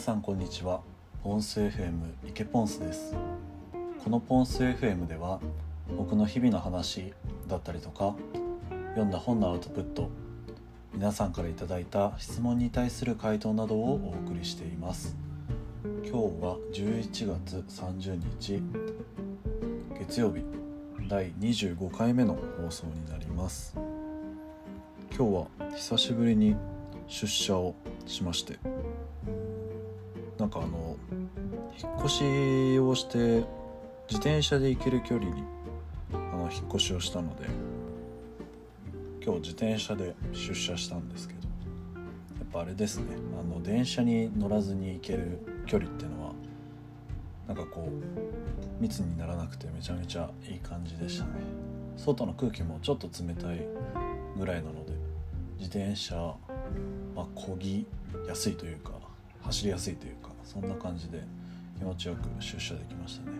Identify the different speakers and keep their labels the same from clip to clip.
Speaker 1: さんこんにちは。ポンス FM 池ポンスです。このポンス FM では僕の日々の話だったりとか読んだ本のアウトプット皆さんから頂いた質問に対する回答などをお送りしています。今日は11月30日月曜日第25回目の放送になります。今日は久しぶりに出社をしましてなんかあの引っ越しをして自転車で行ける距離にあの引っ越しをしたので今日自転車で出社したんですけどやっぱあれですね。あの電車に乗らずに行ける距離っていうのはなんかこう密にならなくてめちゃめちゃいい感じでしたね。外の空気もちょっと冷たいぐらいなので自転車まあ漕ぎやすいというか走りやすいというかそんな感じで気持ちよく出社できましたね。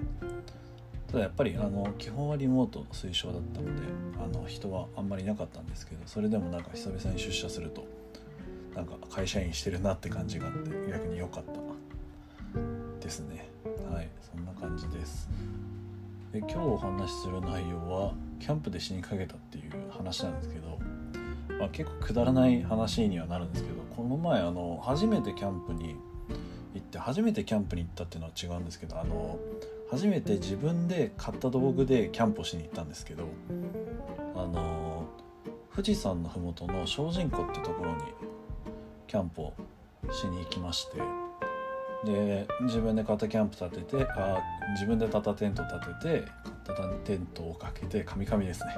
Speaker 1: ただやっぱりあの基本はリモート推奨だったのであの人はあんまりいなかったんですけどそれでもなんか久々に出社するとなんか会社員してるなって感じがあって逆に良かったですね。はいそんな感じです。で今日お話しする内容はキャンプで死にかけたっていう話なんですけど、まあ、結構くだらない話にはなるんですけどこの前あの初めてキャンプにって初めてキャンプに行ったっていうのは違うんですけどあの初めて自分で買った道具でキャンプをしに行ったんですけどあの富士山の麓の精進湖ってところにキャンプをしに行きましてで自分で買ったキャンプ立ててあ自分で買ったテント立てて買ったテントをかけてカミカミですね。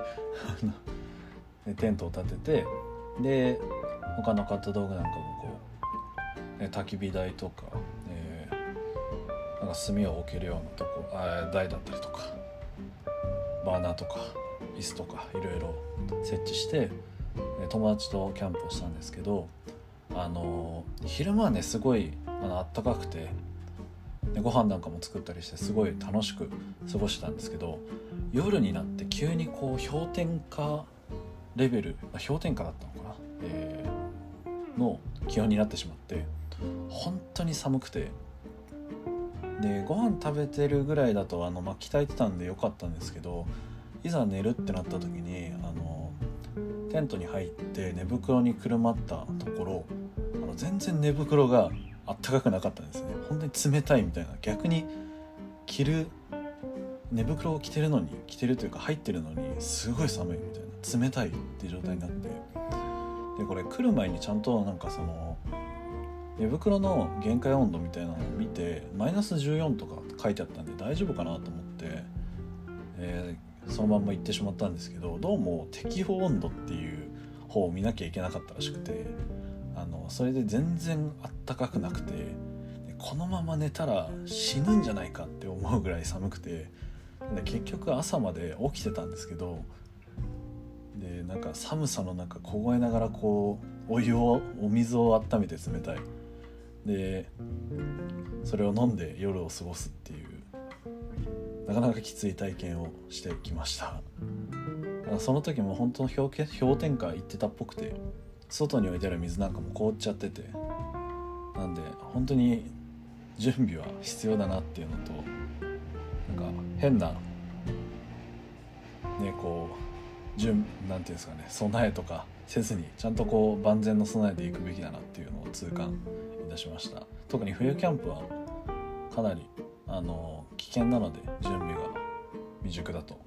Speaker 1: でテントを立ててで他の買った道具なんかもこう、ね、焚き火台とか、えー、なんか炭を置けるようなとこ台だったりとかバーナーとか椅子とかいろいろ設置して友達とキャンプをしたんですけどあの昼間はねすごいあの暖かくてでご飯なんかも作ったりしてすごい楽しく過ごしてたんですけど夜になって急にこう氷点下レベル氷点下だったのかな、えー、の気温になってしまって本当に寒くてでご飯食べてるぐらいだとあの、まあ、鍛えてたんでよかったんですけどいざ寝るってなった時にあのテントに入って寝袋にくるまったところあの全然寝袋があったかくなかったんですね。本当に冷たいみたいな。逆に着る寝袋を着てるのに着てるというか入ってるのにすごい寒いみたいな。冷たいって状態になって。でこれ来る前にちゃんとなんかその寝袋の限界温度みたいなのを見てマイナス14とか書いてあったんで大丈夫かなと思って、えー、そのまんま行ってしまったんですけどどうも適温温度っていう方を見なきゃいけなかったらしくてあのそれで全然あったかくなくてこのまま寝たら死ぬんじゃないかって思うぐらい寒くてで結局朝まで起きてたんですけどでなんか寒さの中凍えながらこうお湯をお水を温めて冷たい。でそれを飲んで夜を過ごすっていうなかなかきつい体験をしてきました。その時も本当の氷点下行ってたっぽくて外に置いてある水なんかも凍っちゃっててなんで本当に準備は必要だなっていうのとなんか変なねこう準なんていうんですかね備えとかせずにちゃんとこう万全の備えでいくべきだなっていうのを痛感いたしました。特に冬キャンプはかなりあの危険なので準備が未熟だと。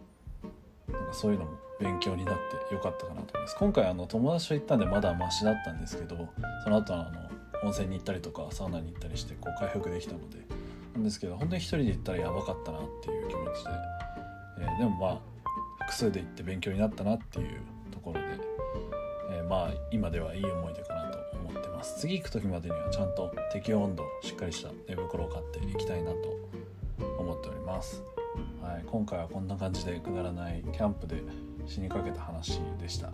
Speaker 1: なんかそういうのも勉強になってよかったかなと思います。今回あの友達と行ったんでまだマシだったんですけどその後あの温泉に行ったりとかサウナに行ったりしてこう回復できたので。なんですけど本当に一人で行ったらやばかったなっていう気持ちで、えー、でもまあ複数で行って勉強になったなっていうところで、えー、まあ今ではいい思い出かなと思ってます。次行く時までにはちゃんと適温温度しっかりした寝袋を買っていきたいなと思っております。はい、今回はこんな感じでくだらないキャンプで死にかけた話でした。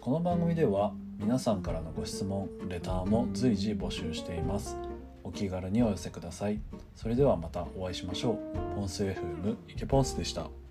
Speaker 1: この番組では皆さんからのご質問レターも随時募集しています。お気軽にお寄せください。それではまたお会いしましょう。ポンス FM 池ポンスでした。